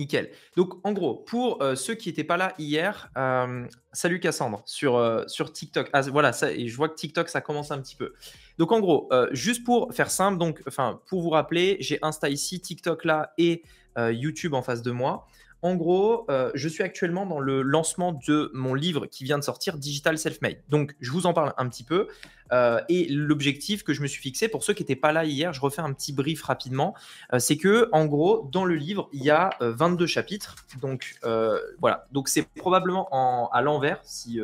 Nickel. Donc, en gros, pour euh, ceux qui n'étaient pas là hier, euh, salut Cassandre sur, euh, TikTok. Ah, voilà, ça, je vois que TikTok, ça commence un petit peu. Donc, en gros, juste pour faire simple, donc, enfin, pour vous rappeler, j'ai Insta ici, TikTok là et YouTube en face de moi. En gros, euh, je suis actuellement dans le lancement de mon livre qui vient de sortir, Digital Self-Made. Donc, je vous en parle un petit peu. Euh, et l'objectif que je me suis fixé, pour ceux qui n'étaient pas là hier, je refais un petit brief rapidement, euh, c'est que, en gros, dans le livre, il y a 22 chapitres. Donc, voilà. Donc, c'est probablement à l'envers. Si,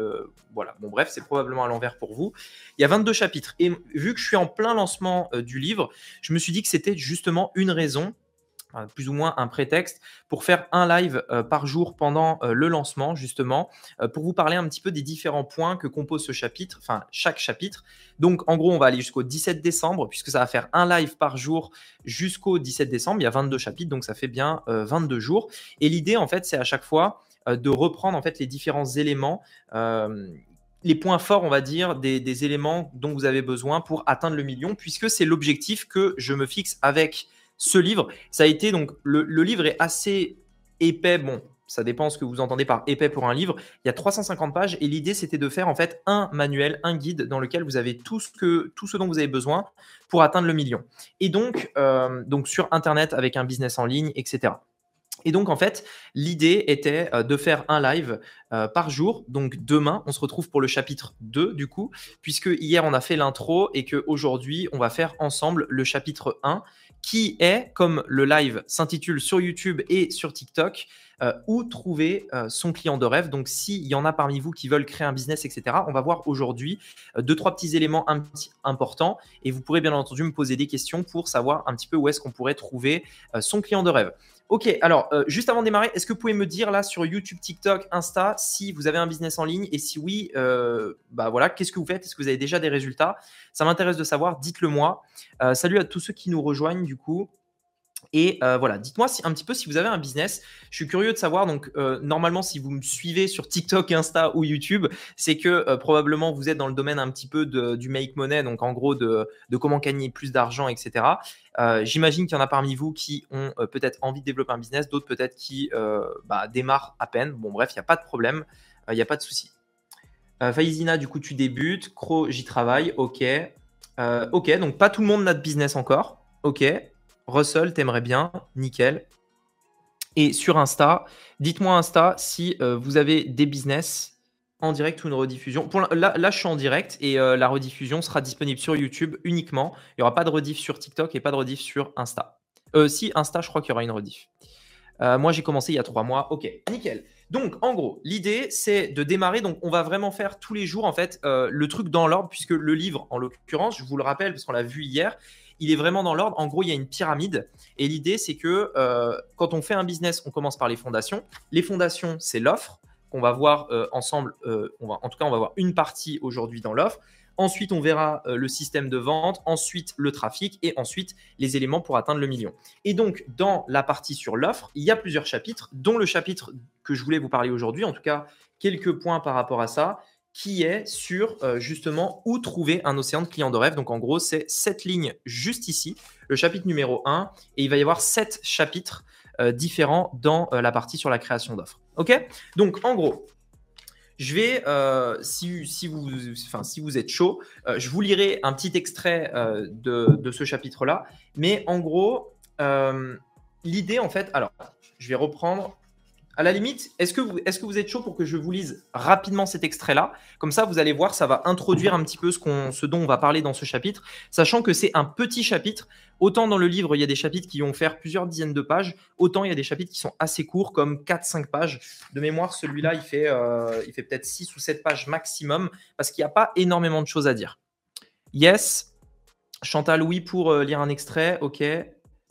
voilà. Bon, bref, c'est probablement à l'envers pour vous. Il y a 22 chapitres. Et vu que je suis en plein lancement du livre, je me suis dit que c'était justement une raison plus ou moins un prétexte pour faire un live euh, par jour pendant euh, le lancement, justement, euh, pour vous parler un petit peu des différents points que compose ce chapitre, enfin chaque chapitre. Donc, en gros, on va aller jusqu'au 17 décembre, puisque ça va faire un live par jour jusqu'au 17 décembre. Il y a 22 chapitres, donc ça fait bien 22 jours. Et l'idée, en fait, c'est à chaque fois de reprendre en fait les différents éléments les points forts, on va dire, des, des, éléments dont vous avez besoin pour atteindre le million, puisque c'est l'objectif que je me fixe avec ce livre. Ça a été donc le, livre est assez épais. Bon, ça dépend ce que vous entendez par épais pour un livre. Il y a 350 pages et l'idée c'était de faire en fait un manuel, un guide dans lequel vous avez tout ce, que, tout ce dont vous avez besoin pour atteindre le million. Et donc, euh, donc sur Internet avec un business en ligne, etc. Et donc, en fait, l'idée était euh, de faire un live euh, par jour. Donc, demain, on se retrouve pour le chapitre 2, du coup, puisque hier, on a fait l'intro et qu'aujourd'hui, on va faire ensemble le chapitre 1 qui est, comme le live s'intitule sur YouTube et sur TikTok, euh, où trouver euh, son client de rêve. Donc, s'il y en a parmi vous qui veulent créer un business, etc., on va voir aujourd'hui euh, deux, trois petits éléments importants et vous pourrez bien entendu me poser des questions pour savoir un petit peu où est-ce qu'on pourrait trouver son client de rêve. Ok, alors euh, juste avant de démarrer, est-ce que vous pouvez me dire là sur YouTube, TikTok, Insta si vous avez un business en ligne et si oui, euh, bah voilà, qu'est-ce que vous faites? Est-ce que vous avez déjà des résultats? Ça m'intéresse de savoir, dites-le moi. Euh, salut à tous ceux qui nous rejoignent du coup. Et euh, voilà, dites-moi un petit peu si vous avez un business. Je suis curieux de savoir. Donc, euh, normalement, si vous me suivez sur TikTok, Insta ou YouTube, c'est que euh, probablement vous êtes dans le domaine un petit peu du make money, donc en gros de, comment gagner plus d'argent, etc. J'imagine qu'il y en a parmi vous qui ont peut-être envie de développer un business, d'autres peut-être qui bah, démarrent à peine. Bon, bref, il n'y a pas de problème, il n'y a pas de souci. Faizina, du coup, tu débutes. Cro, j'y travaille. Ok. ok, donc pas tout le monde n'a de business encore. Ok. Russell, t'aimerais bien, nickel. Et sur Insta, dites-moi Insta si euh, vous avez des business en direct ou une rediffusion. Pour là, je suis en direct et euh, la rediffusion sera disponible sur YouTube uniquement. Il n'y aura pas de rediff sur TikTok et pas de rediff sur Insta. Euh, si Insta, je crois qu'il y aura une rediff. moi, j'ai commencé il y a trois mois. Ok, nickel. Donc, en gros, l'idée, c'est de démarrer. Donc, on va vraiment faire tous les jours, en fait, le truc dans l'ordre, puisque le livre, en l'occurrence, je vous le rappelle, parce qu'on l'a vu hier, il est vraiment dans l'ordre. En gros, il y a une pyramide. Et l'idée, c'est que euh, quand on fait un business, on commence par les fondations. Les fondations, c'est l'offre qu'on va voir euh, ensemble. Euh, on va, en tout cas, on va voir une partie aujourd'hui dans l'offre. Ensuite, on verra le système de vente, ensuite le trafic et ensuite les éléments pour atteindre le million. Et donc, dans la partie sur l'offre, il y a plusieurs chapitres, dont le chapitre que je voulais vous parler aujourd'hui, en tout cas quelques points par rapport à ça qui est sur euh, justement où trouver un océan de clients de rêve. Donc en gros, c'est cette ligne juste ici, le chapitre numéro 1, et il va y avoir sept chapitres euh, différents dans euh, la partie sur la création d'offres. Ok? Donc en gros, je vais, si, si, vous, êtes chaud, je vous lirai un petit extrait de, de, ce chapitre-là. Mais en gros, l'idée en fait, alors, je vais reprendre à la limite, est-ce que, vous, êtes chaud pour que je vous lise rapidement cet extrait-là? Comme ça, vous allez voir, ça va introduire un petit peu ce, dont on va parler dans ce chapitre, sachant que c'est un petit chapitre. Autant dans le livre, il y a des chapitres qui vont faire plusieurs dizaines de pages, autant il y a des chapitres qui sont assez courts, comme 4-5 pages. De mémoire, celui-là, il fait, euh, fait peut-être 6 ou 7 pages maximum, parce qu'il n'y a pas énormément de choses à dire. Yes. Chantal, oui, pour euh, lire un extrait. OK.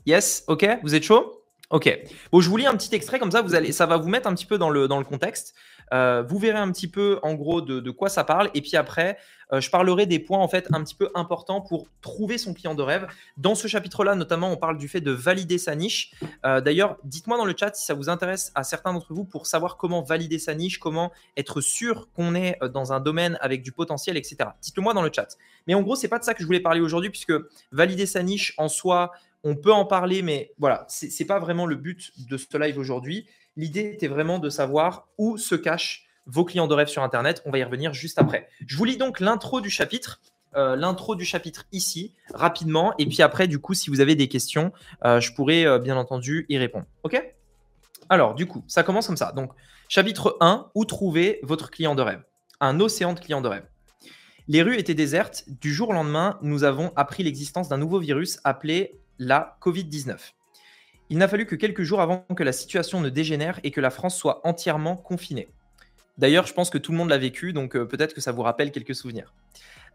Yes. OK. Vous êtes chaud? Ok. Bon, je vous lis un petit extrait comme ça, vous allez, ça va vous mettre un petit peu dans le, dans le contexte. Euh, vous verrez un petit peu en gros de, quoi ça parle. Et puis après, euh, je parlerai des points en fait un petit peu importants pour trouver son client de rêve. Dans ce chapitre-là, notamment, on parle du fait de valider sa niche. Euh, d'ailleurs, dites-moi dans le chat si ça vous intéresse à certains d'entre vous pour savoir comment valider sa niche, comment être sûr qu'on est dans un domaine avec du potentiel, etc. Dites-le moi dans le chat. Mais en gros, c'est pas de ça que je voulais parler aujourd'hui puisque valider sa niche en soi, On peut en parler, mais voilà, c'est n'est pas vraiment le but de ce live aujourd'hui. L'idée était vraiment de savoir où se cachent vos clients de rêve sur Internet. On va y revenir juste après. Je vous lis donc l'intro du chapitre. Euh, l'intro du chapitre ici, rapidement. Et puis après, du coup, si vous avez des questions, euh, je pourrais euh, bien entendu y répondre. OK? Alors, du coup, ça commence comme ça. Donc, chapitre 1, où trouver votre client de rêve? Un océan de clients de rêve. Les rues étaient désertes. Du jour au lendemain, nous avons appris l'existence d'un nouveau virus appelé la Covid-19. Il n'a fallu que quelques jours avant que la situation ne dégénère et que la France soit entièrement confinée. D'ailleurs, je pense que tout le monde l'a vécu, donc euh, peut-être que ça vous rappelle quelques souvenirs.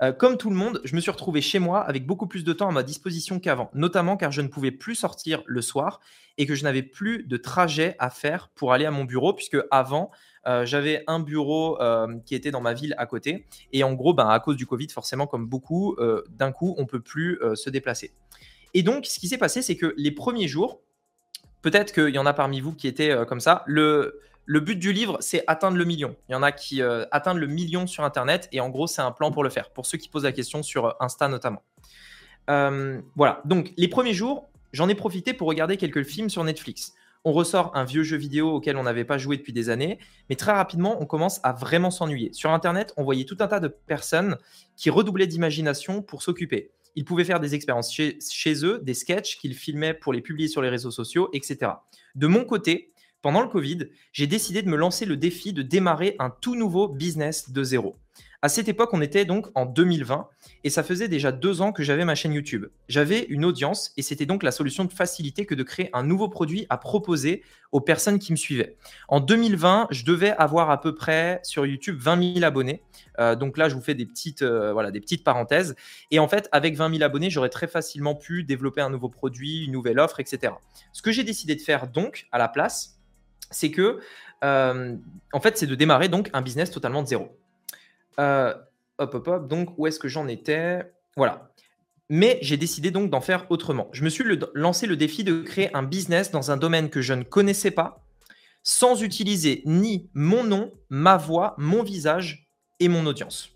Euh, comme tout le monde, je me suis retrouvé chez moi avec beaucoup plus de temps à ma disposition qu'avant, notamment car je ne pouvais plus sortir le soir et que je n'avais plus de trajet à faire pour aller à mon bureau, puisque avant, euh, j'avais un bureau qui était dans ma ville à côté. Et en gros, ben, à cause du Covid, forcément, comme beaucoup, d'un coup, on ne peut plus se déplacer. Et donc, ce qui s'est passé, c'est que les premiers jours, peut-être qu'il y en a parmi vous qui étaient comme ça, le, but du livre, c'est atteindre le million. Il y en a qui euh, atteignent le million sur Internet et en gros, c'est un plan pour le faire, pour ceux qui posent la question sur euh, Insta notamment. Euh, voilà, donc les premiers jours, j'en ai profité pour regarder quelques films sur Netflix. On ressort un vieux jeu vidéo auquel on n'avait pas joué depuis des années, mais très rapidement, on commence à vraiment s'ennuyer. Sur Internet, on voyait tout un tas de personnes qui redoublaient d'imagination pour s'occuper. Ils pouvaient faire des expériences chez, eux, des sketchs qu'ils filmaient pour les publier sur les réseaux sociaux, etc. De mon côté, pendant le Covid, j'ai décidé de me lancer le défi de démarrer un tout nouveau business de zéro. À cette époque, on était donc en 2020 et ça faisait déjà deux ans que j'avais ma chaîne YouTube. J'avais une audience et c'était donc la solution de facilité que de créer un nouveau produit à proposer aux personnes qui me suivaient. En 2020, je devais avoir à peu près sur YouTube 20 000 abonnés. Euh, donc là, je vous fais des petites, euh, voilà, des petites parenthèses. Et en fait, avec 20 000 abonnés, j'aurais très facilement pu développer un nouveau produit, une nouvelle offre, etc. Ce que j'ai décidé de faire donc à la place, c'est que, euh, en fait, c'est de démarrer donc un business totalement de zéro. Euh, hop, hop, hop. Donc, où est-ce que j'en étais? Voilà. Mais j'ai décidé donc d'en faire autrement. Je me suis lancé le défi de créer un business dans un domaine que je ne connaissais pas, sans utiliser ni mon nom, ma voix, mon visage et mon audience.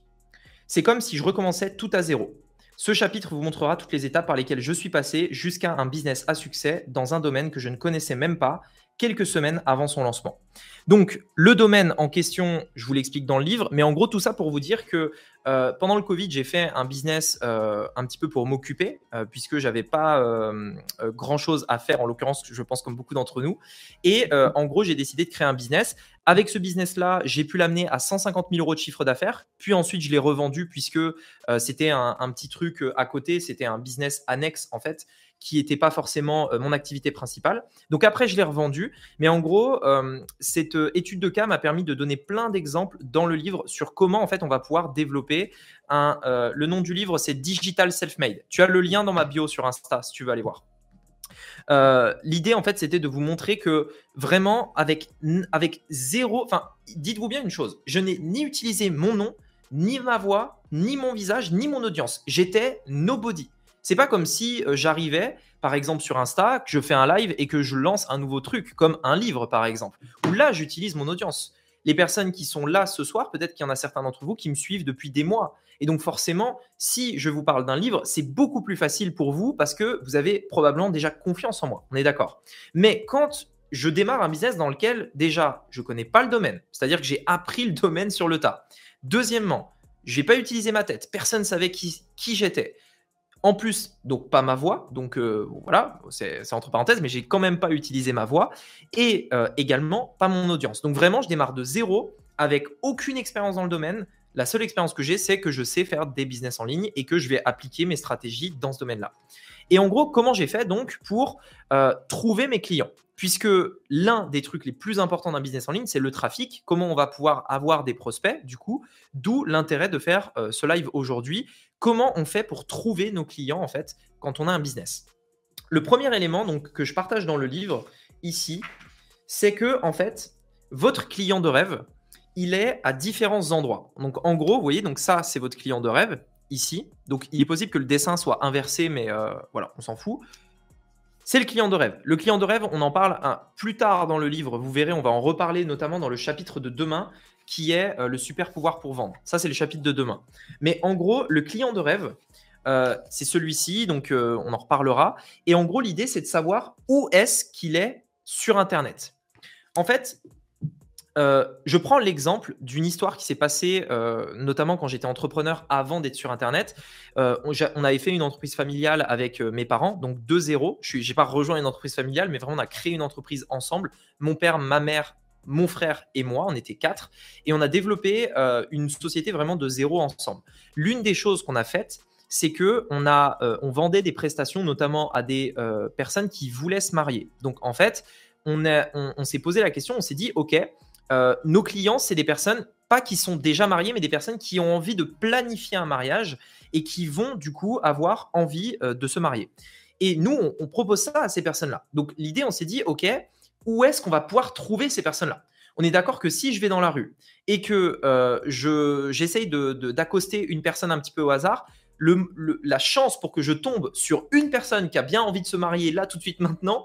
C'est comme si je recommençais tout à zéro. Ce chapitre vous montrera toutes les étapes par lesquelles je suis passé jusqu'à un business à succès dans un domaine que je ne connaissais même pas quelques semaines avant son lancement. Donc, le domaine en question, je vous l'explique dans le livre, mais en gros, tout ça pour vous dire que euh, pendant le Covid, j'ai fait un business euh, un petit peu pour m'occuper, euh, puisque j'avais pas grand chose à faire, en l'occurrence, je pense comme beaucoup d'entre nous. Et en gros, j'ai décidé de créer un business. Avec ce business-là, j'ai pu l'amener à 150 000 euros de chiffre d'affaires. Puis ensuite, je l'ai revendu puisque c'était un, petit truc à côté, c'était un business annexe en fait qui n'était pas forcément euh, mon activité principale. Donc après, je l'ai revendu. Mais en gros, euh, cette euh, étude de cas m'a permis de donner plein d'exemples dans le livre sur comment en fait on va pouvoir développer un. le nom du livre, c'est Digital Self-Made. Tu as le lien dans ma bio sur Insta si tu veux aller voir. L'idée, en fait, c'était de vous montrer que vraiment, avec, avec zéro. Enfin, dites-vous bien une chose je n'ai ni utilisé mon nom, ni ma voix, ni mon visage, ni mon audience. J'étais nobody. C'est pas comme si euh, j'arrivais, par exemple, sur Insta, que je fais un live et que je lance un nouveau truc, comme un livre, par exemple, où là, j'utilise mon audience. Les personnes qui sont là ce soir, peut-être qu'il y en a certains d'entre vous qui me suivent depuis des mois. Et donc, forcément, si je vous parle d'un livre, c'est beaucoup plus facile pour vous parce que vous avez probablement déjà confiance en moi. On est d'accord. Mais quand je démarre un business dans lequel déjà je connais pas le domaine, c'est-à-dire que j'ai appris le domaine sur le tas. Deuxièmement, je n'ai pas utilisé ma tête, personne ne savait qui j'étais. En plus, donc pas ma voix, donc euh, voilà, c'est entre parenthèses, mais j'ai quand même pas utilisé ma voix, et euh, également pas mon audience. Donc vraiment, je démarre de zéro, avec aucune expérience dans le domaine. La seule expérience que j'ai, c'est que je sais faire des business en ligne et que je vais appliquer mes stratégies dans ce domaine-là. Et en gros, comment j'ai fait donc pour euh, trouver mes clients? Puisque l'un des trucs les plus importants d'un business en ligne, c'est le trafic. Comment on va pouvoir avoir des prospects, du coup, d'où l'intérêt de faire ce live aujourd'hui comment on fait pour trouver nos clients en fait quand on a un business. Le premier élément donc que je partage dans le livre ici, c'est que en fait, votre client de rêve, il est à différents endroits. Donc en gros, vous voyez, donc ça c'est votre client de rêve ici. Donc il est possible que le dessin soit inversé, mais euh, voilà, on s'en fout. C'est le client de rêve. Le client de rêve, on en parle un, plus tard dans le livre. Vous verrez, on va en reparler notamment dans le chapitre de demain qui est euh, le super pouvoir pour vendre. Ça, c'est le chapitre de demain. Mais en gros, le client de rêve, c'est celui-ci, donc on en reparlera. Et en gros, l'idée, c'est de savoir où est-ce qu'il est sur Internet. En fait, euh, je prends l'exemple d'une histoire qui s'est passée, euh, notamment quand j'étais entrepreneur avant d'être sur Internet. Euh, on, avait fait une entreprise familiale avec mes parents, donc 2-0. Je n'ai pas rejoint une entreprise familiale, mais vraiment on a créé une entreprise ensemble. Mon père, ma mère, mon frère et moi, on était quatre, et on a développé une société vraiment de zéro ensemble. L'une des choses qu'on a faites, c'est que on, a, on vendait des prestations notamment à des personnes qui voulaient se marier. Donc en fait, on, on s'est posé la question, on s'est dit, OK, euh, nos clients, c'est des personnes, pas qui sont déjà mariées, mais des personnes qui ont envie de planifier un mariage et qui vont du coup avoir envie euh, de se marier. Et nous, on, propose ça à ces personnes-là. Donc l'idée, on s'est dit, OK, où est-ce qu'on va pouvoir trouver ces personnes-là? On est d'accord que si je vais dans la rue et que euh, je, j'essaye d'accoster une personne un petit peu au hasard, la chance pour que je tombe sur une personne qui a bien envie de se marier là tout de suite maintenant,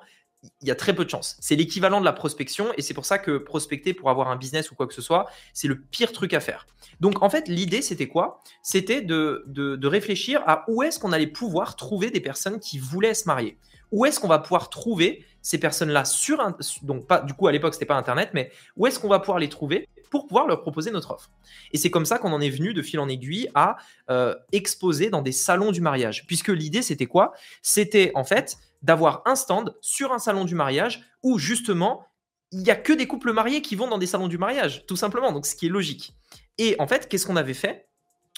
il y a très peu de chances. C'est l'équivalent de la prospection et c'est pour ça que prospecter pour avoir un business ou quoi que ce soit, c'est le pire truc à faire. Donc en fait, l'idée, c'était quoi? C'était de, de, réfléchir à où est-ce qu'on allait pouvoir trouver des personnes qui voulaient se marier. Où est-ce qu'on va pouvoir trouver ces personnes-là sur un, donc pas du coup à l'époque c'était pas internet mais où est-ce qu'on va pouvoir les trouver pour pouvoir leur proposer notre offre? Et c'est comme ça qu'on en est venu de fil en aiguille à euh, exposer dans des salons du mariage puisque l'idée c'était quoi? C'était en fait d'avoir un stand sur un salon du mariage où justement, il n'y a que des couples mariés qui vont dans des salons du mariage, tout simplement, donc ce qui est logique. Et en fait, qu'est-ce qu'on avait fait?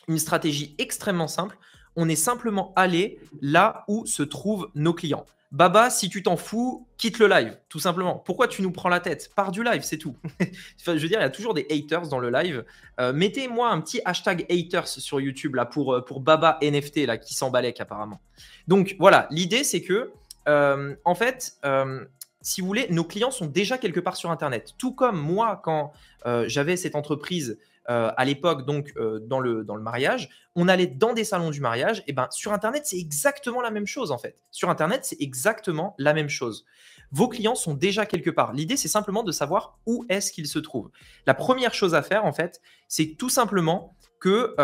Une stratégie extrêmement simple. On est simplement allé là où se trouvent nos clients. Baba, si tu t'en fous, quitte le live, tout simplement. Pourquoi tu nous prends la tête? Pars du live, c'est tout. je veux dire, il y a toujours des haters dans le live. Euh, mettez-moi un petit hashtag haters sur YouTube là pour, euh, pour Baba NFT là qui s'emballait apparemment. Donc voilà, l'idée c'est que euh, en fait, si vous voulez, nos clients sont déjà quelque part sur Internet. Tout comme moi, quand j'avais cette entreprise à l'époque, donc dans, le, dans le mariage, on allait dans des salons du mariage. Et ben sur Internet, c'est exactement la même chose en fait. Sur Internet, c'est exactement la même chose. Vos clients sont déjà quelque part. L'idée, c'est simplement de savoir où est-ce qu'ils se trouvent. La première chose à faire, en fait, c'est tout simplement que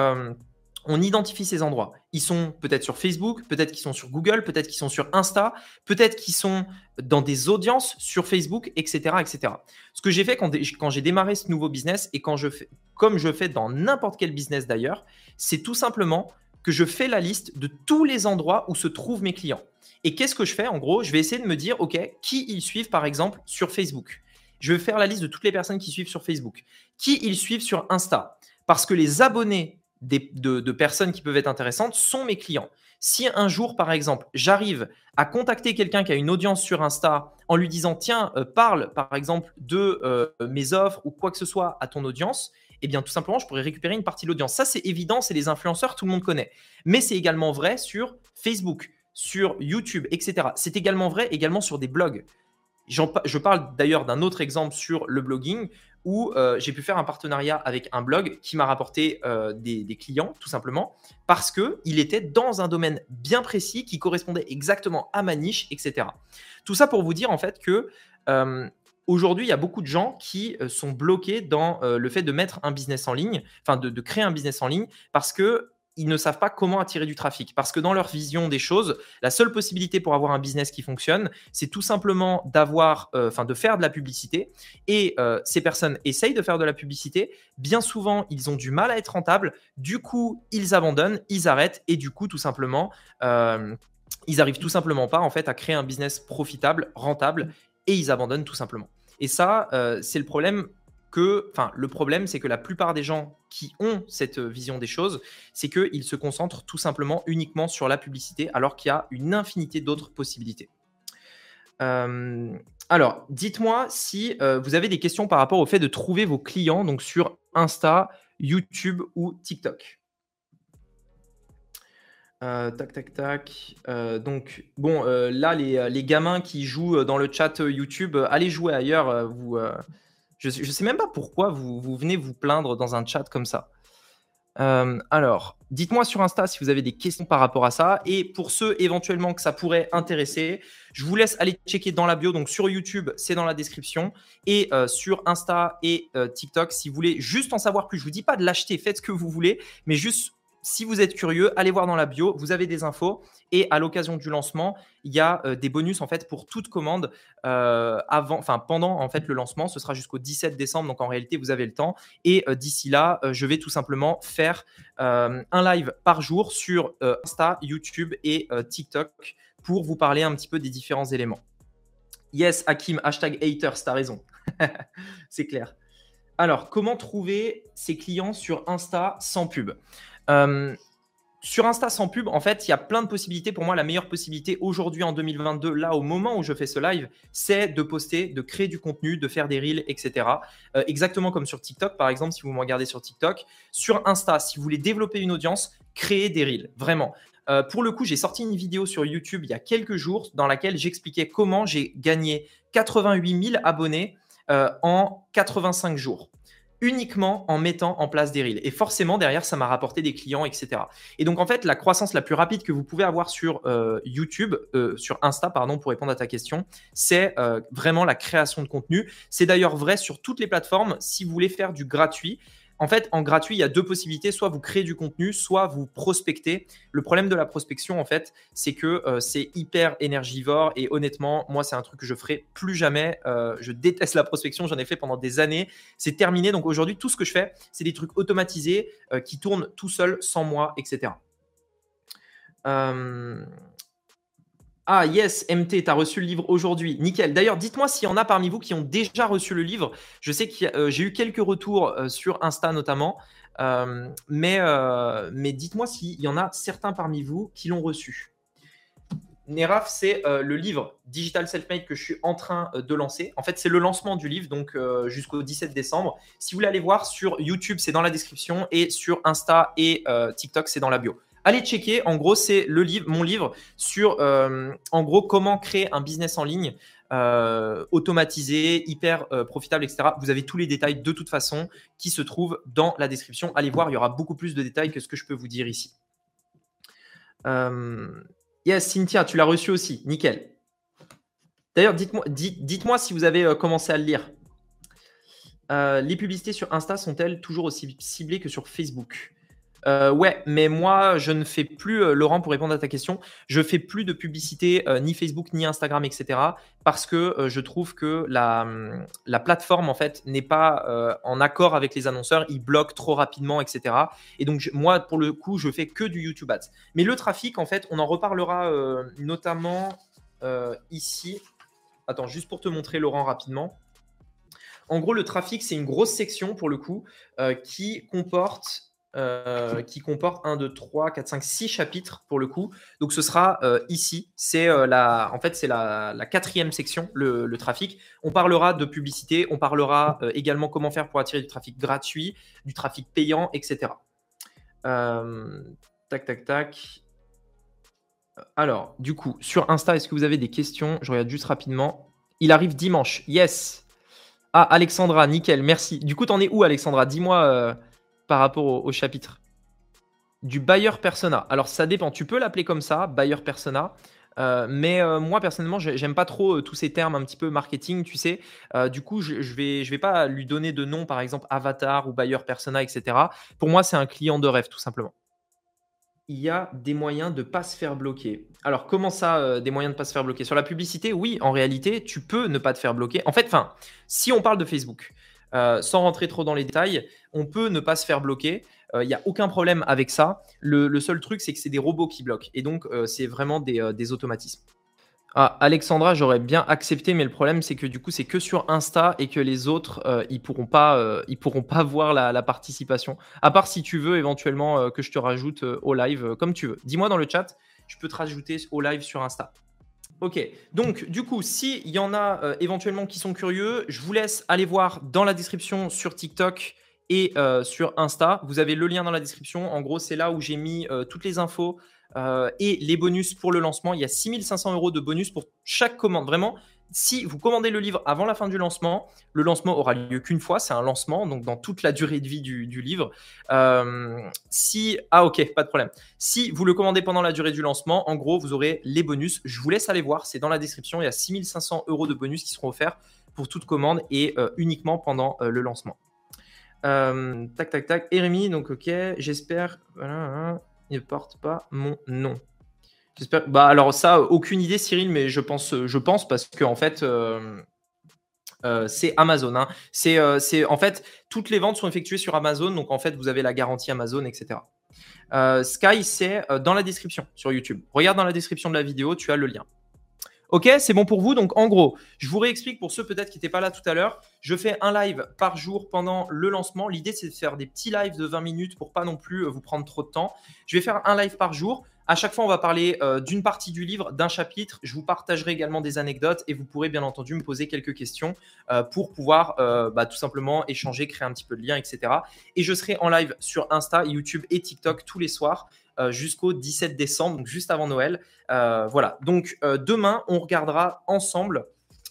on identifie ces endroits. Ils sont peut-être sur Facebook, peut-être qu'ils sont sur Google, peut-être qu'ils sont sur Insta, peut-être qu'ils sont dans des audiences sur Facebook, etc. etc. Ce que j'ai fait quand j'ai démarré ce nouveau business et quand je fais, comme je fais dans n'importe quel business d'ailleurs, c'est tout simplement que je fais la liste de tous les endroits où se trouvent mes clients. Et qu'est-ce que je fais? En gros, je vais essayer de me dire, OK, qui ils suivent par exemple sur Facebook? Je vais faire la liste de toutes les personnes qui suivent sur Facebook. Qui ils suivent sur Insta? Parce que les abonnés de, personnes qui peuvent être intéressantes sont mes clients. Si un jour, par exemple, j'arrive à contacter quelqu'un qui a une audience sur Insta en lui disant tiens, euh, parle par exemple de euh, mes offres ou quoi que ce soit à ton audience, eh bien tout simplement, je pourrais récupérer une partie de l'audience. Ça, c'est évident, c'est les influenceurs, tout le monde connaît. Mais c'est également vrai sur Facebook, sur YouTube, etc. C'est également vrai également sur des blogs. Je parle d'ailleurs d'un autre exemple sur le blogging où euh, j'ai pu faire un partenariat avec un blog qui m'a rapporté euh, des, clients, tout simplement, parce qu'il était dans un domaine bien précis qui correspondait exactement à ma niche, etc. Tout ça pour vous dire en fait que euh, aujourd'hui, il y a beaucoup de gens qui sont bloqués dans le fait de mettre un business en ligne, enfin de, créer un business en ligne, parce que ils ne savent pas comment attirer du trafic. Parce que dans leur vision des choses, la seule possibilité pour avoir un business qui fonctionne, c'est tout simplement d'avoir, euh, enfin, de faire de la publicité. Et euh, ces personnes essayent de faire de la publicité. Bien souvent, ils ont du mal à être rentables. Du coup, ils abandonnent, ils arrêtent. Et du coup, tout simplement, euh, ils arrivent tout simplement pas en fait à créer un business profitable, rentable, et ils abandonnent tout simplement. Et ça, c'est le problème que, enfin, le problème, c'est que la plupart des gens qui ont cette vision des choses, c'est qu'ils se concentrent tout simplement uniquement sur la publicité, alors qu'il y a une infinité d'autres possibilités. Euh, alors, dites-moi si euh, vous avez des questions par rapport au fait de trouver vos clients donc sur Insta, YouTube ou TikTok. Euh, tac, tac, tac. donc, bon, là, les, les, gamins qui jouent dans le chat YouTube, allez jouer ailleurs. vous, je ne sais même pas pourquoi vous, vous, venez vous plaindre dans un chat comme ça. Euh, alors, dites-moi sur Insta si vous avez des questions par rapport à ça. Et pour ceux éventuellement que ça pourrait intéresser, je vous laisse aller checker dans la bio. Donc sur YouTube, c'est dans la description. Et euh, sur Insta et euh, TikTok, si vous voulez juste en savoir plus, je vous dis pas de l'acheter, faites ce que vous voulez, mais juste si vous êtes curieux, allez voir dans la bio, vous avez des infos. Et à l'occasion du lancement, il y a des bonus en fait pour toute commande avant, enfin pendant le lancement. Ce sera jusqu'au 17 décembre, donc en réalité vous avez le temps. Et d'ici là, je vais tout simplement faire un live par jour sur Insta, YouTube et TikTok pour vous parler un petit peu des différents éléments. Yes, Hakim, hashtag haters, t'as raison. C'est clair. Alors, comment trouver ses clients sur Insta sans pub? Euh, Sur Insta sans pub, en fait, il y a plein de possibilités. Pour moi, la meilleure possibilité aujourd'hui en 2022, là, au moment où je fais ce live, c'est de poster, de créer du contenu, de faire des reels, etc. Euh, exactement comme sur TikTok, par exemple, si vous me regardez sur TikTok. Sur Insta, si vous voulez développer une audience, créez des reels. Vraiment. Euh, pour le coup, j'ai sorti une vidéo sur YouTube il y a quelques jours dans laquelle j'expliquais comment j'ai gagné 88 000 abonnés en 85 jours uniquement en mettant en place des reels. Et forcément, derrière, ça m'a rapporté des clients, etc. Et donc, en fait, la croissance la plus rapide que vous pouvez avoir sur euh, YouTube, sur Insta, pardon, pour répondre à ta question, c'est vraiment la création de contenu. C'est d'ailleurs vrai sur toutes les plateformes. Si vous voulez faire du gratuit, en fait, en gratuit, il y a deux possibilités. Soit vous créez du contenu, soit vous prospectez. Le problème de la prospection, en fait, c'est que euh, c'est hyper énergivore. Et honnêtement, moi, c'est un truc que je ferai plus jamais. Euh, je déteste la prospection. J'en ai fait pendant des années. C'est terminé. Donc aujourd'hui, tout ce que je fais, c'est des trucs automatisés euh, qui tournent tout seul, sans moi, etc. Ah yes, MT, tu as reçu le livre aujourd'hui. Nickel. D'ailleurs, dites-moi s'il y en a parmi vous qui ont déjà reçu le livre. Je sais que euh, j'ai eu quelques retours euh, sur Insta notamment. Euh, mais mais dites-moi s'il y en a certains parmi vous qui l'ont reçu. Neraf, c'est le livre Digital Self-Made que je suis en train de lancer. En fait, c'est le lancement du livre, donc jusqu'au 17 décembre. Si vous voulez aller voir sur YouTube, c'est dans la description, et sur Insta et TikTok, c'est dans la bio allez checker. En gros, c'est mon livre sur, euh, comment créer un business en ligne euh, automatisé, hyper euh, profitable, etc. Vous avez tous les détails de toute façon qui se trouvent dans la description. Allez voir, il y aura beaucoup plus de détails que ce que je peux vous dire ici. yes, Cynthia, tu l'as reçu aussi. Nickel. D'ailleurs, dites-moi dites si vous avez commencé à le lire. les publicités sur Insta sont-elles toujours aussi ciblées que sur Facebook? Euh, ouais, mais moi, je ne fais plus, euh, Laurent, pour répondre à ta question, je fais plus de publicité euh, ni Facebook ni Instagram, etc. Parce que je trouve que la, hum, la, plateforme, en fait, n'est pas en accord avec les annonceurs. Ils bloquent trop rapidement, etc. Et donc, moi, pour le coup, je fais que du YouTube Ads. Mais le trafic, en fait, on en reparlera notamment ici. Attends, juste pour te montrer, Laurent, rapidement. En gros, le trafic, c'est une grosse section pour le coup qui comporte euh, qui comporte 1, 2, 3, 4, 5, 6 chapitres pour le coup. Donc ce sera euh, ici. C'est euh, la, en fait, c'est la, quatrième section, le, trafic. On parlera de publicité, on parlera également comment faire pour attirer du trafic gratuit, du trafic payant, etc. tac, tac, tac. Alors, du coup, sur Insta, est-ce que vous avez des questions? Je regarde juste rapidement. Il arrive dimanche. Yes. Ah, Alexandra, nickel, merci. Du coup, t'en es où, Alexandra? Dis-moi par rapport au, chapitre du buyer persona. Alors ça dépend, tu peux l'appeler comme ça, buyer persona. Euh, mais euh, moi personnellement, j'aime pas trop euh, tous ces termes un petit peu marketing, tu sais. du coup, je, je, vais, je vais pas lui donner de nom, par exemple avatar ou buyer persona, etc. Pour moi, c'est un client de rêve, tout simplement. Il y a des moyens de pas se faire bloquer. Alors comment ça, des moyens de pas se faire bloquer? Sur la publicité, oui, en réalité, tu peux ne pas te faire bloquer. En fait, enfin, si on parle de Facebook, euh, sans rentrer trop dans les détails, on peut ne pas se faire bloquer. Il euh, n'y a aucun problème avec ça. Le, seul truc, c'est que c'est des robots qui bloquent. Et donc, euh, c'est vraiment des, automatismes. Ah, Alexandra, j'aurais bien accepté, mais le problème, c'est que du coup, c'est que sur Insta et que les autres, ils pourront pas, pourront pas voir la, la, participation. À part si tu veux éventuellement que je te rajoute au live, comme tu veux. Dis-moi dans le chat, je peux te rajouter au live sur Insta. Ok, donc du coup, s'il y en a euh, éventuellement qui sont curieux, je vous laisse aller voir dans la description sur TikTok et euh, sur Insta. Vous avez le lien dans la description. En gros, c'est là où j'ai mis euh, toutes les infos et les bonus pour le lancement. Il y a 6500 euros de bonus pour chaque commande. Vraiment, si vous commandez le livre avant la fin du lancement, le lancement aura lieu qu'une fois, c'est un lancement, donc dans toute la durée de vie du, livre. Euh, si ah ok, pas de problème. Si vous le commandez pendant la durée du lancement, en gros, vous aurez les bonus. Je vous laisse aller voir, c'est dans la description. Il y a 6500 euros de bonus qui seront offerts pour toute commande et euh, uniquement pendant euh, le lancement. tac, tac, tac. Jérémy, donc ok, j'espère. Voilà, hein, il ne porte pas mon nom. Bah alors ça, aucune idée, Cyril, mais je pense, parce que en fait, c'est Amazon. Hein. C'est, en fait, toutes les ventes sont effectuées sur Amazon, donc en fait, vous avez la garantie Amazon, etc. Sky, c'est dans la description sur YouTube. Regarde dans la description de la vidéo, tu as le lien. Ok, c'est bon pour vous. Donc, en gros, je vous réexplique pour ceux peut-être qui n'étaient pas là tout à l'heure. Je fais un live par jour pendant le lancement. L'idée, c'est de faire des petits lives de 20 minutes pour pas non plus euh, vous prendre trop de temps. Je vais faire un live par jour. À chaque fois, on va parler euh, d'une partie du livre, d'un chapitre. Je vous partagerai également des anecdotes et vous pourrez bien entendu me poser quelques questions euh, pour pouvoir bah, tout simplement échanger, créer un petit peu de lien, etc. Et je serai en live sur Insta, YouTube et TikTok tous les soirs. Euh, jusqu'au 17 décembre, donc juste avant Noël. Euh, voilà, donc euh, demain, on regardera ensemble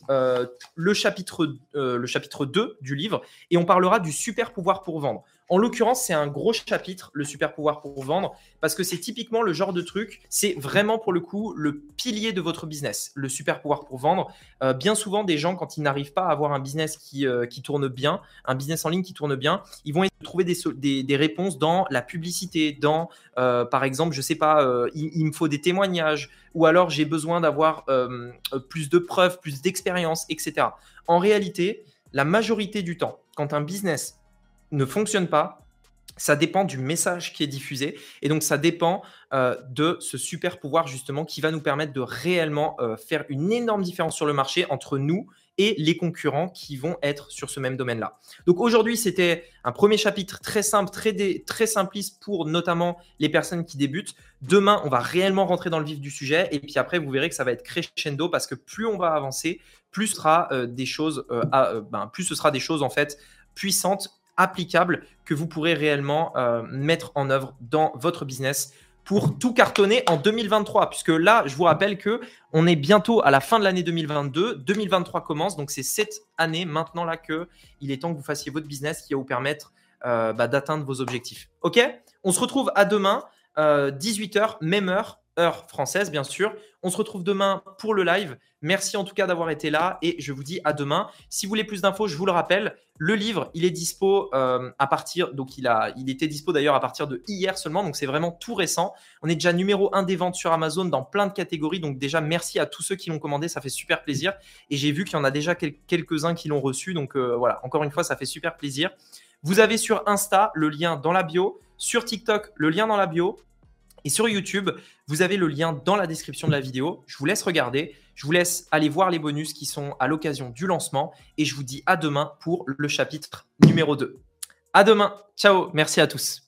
le, chapitre, le chapitre 2 du livre et on parlera du super pouvoir pour vendre. En l'occurrence, c'est un gros chapitre, le super pouvoir pour vendre, parce que c'est typiquement le genre de truc, c'est vraiment pour le coup le pilier de votre business, le super pouvoir pour vendre. Euh, bien souvent, des gens, quand ils n'arrivent pas à avoir un business qui, euh, qui, tourne bien, un business en ligne qui tourne bien, ils vont trouver des, des, réponses dans la publicité, dans, euh, par exemple, je sais pas, il, me faut des témoignages, ou alors j'ai besoin d'avoir plus de preuves, plus d'expérience, etc. En réalité, la majorité du temps, quand un business ne fonctionne pas, ça dépend du message qui est diffusé et donc ça dépend euh, de ce super pouvoir justement qui va nous permettre de réellement euh, faire une énorme différence sur le marché entre nous et les concurrents qui vont être sur ce même domaine-là. Donc aujourd'hui, c'était un premier chapitre très simple, très, très simpliste pour notamment les personnes qui débutent. Demain, on va réellement rentrer dans le vif du sujet et puis après, vous verrez que ça va être crescendo parce que plus on va avancer, plus ce sera euh, des choses, ben, plus ce sera des choses en fait puissantes applicable que vous pourrez réellement euh, mettre en œuvre dans votre business pour tout cartonner en 2023. Puisque là, je vous rappelle que on est bientôt à la fin de l'année 2022. 2023 commence, donc c'est cette année maintenant là que il est temps que vous fassiez votre business qui va vous permettre euh, bah, d'atteindre vos objectifs. Ok? On se retrouve à demain, 18h, euh, même heure, heure française bien sûr. On se retrouve demain pour le live. Merci en tout cas d'avoir été là et je vous dis à demain. Si vous voulez plus d'infos, je vous le rappelle, le livre, il est dispo euh, à partir, donc il, était dispo d'ailleurs à partir de hier seulement, donc c'est vraiment tout récent. On est déjà numéro un des ventes sur Amazon dans plein de catégories, donc déjà merci à tous ceux qui l'ont commandé, ça fait super plaisir. Et j'ai vu qu'il y en a déjà quelques-uns qui l'ont reçu, donc euh, voilà, encore une fois, ça fait super plaisir. Vous avez sur Insta le lien dans la bio, sur TikTok le lien dans la bio. Et sur YouTube, vous avez le lien dans la description de la vidéo. Je vous laisse regarder. Je vous laisse aller voir les bonus qui sont à l'occasion du lancement. Et je vous dis à demain pour le chapitre numéro 2. À demain. Ciao. Merci à tous.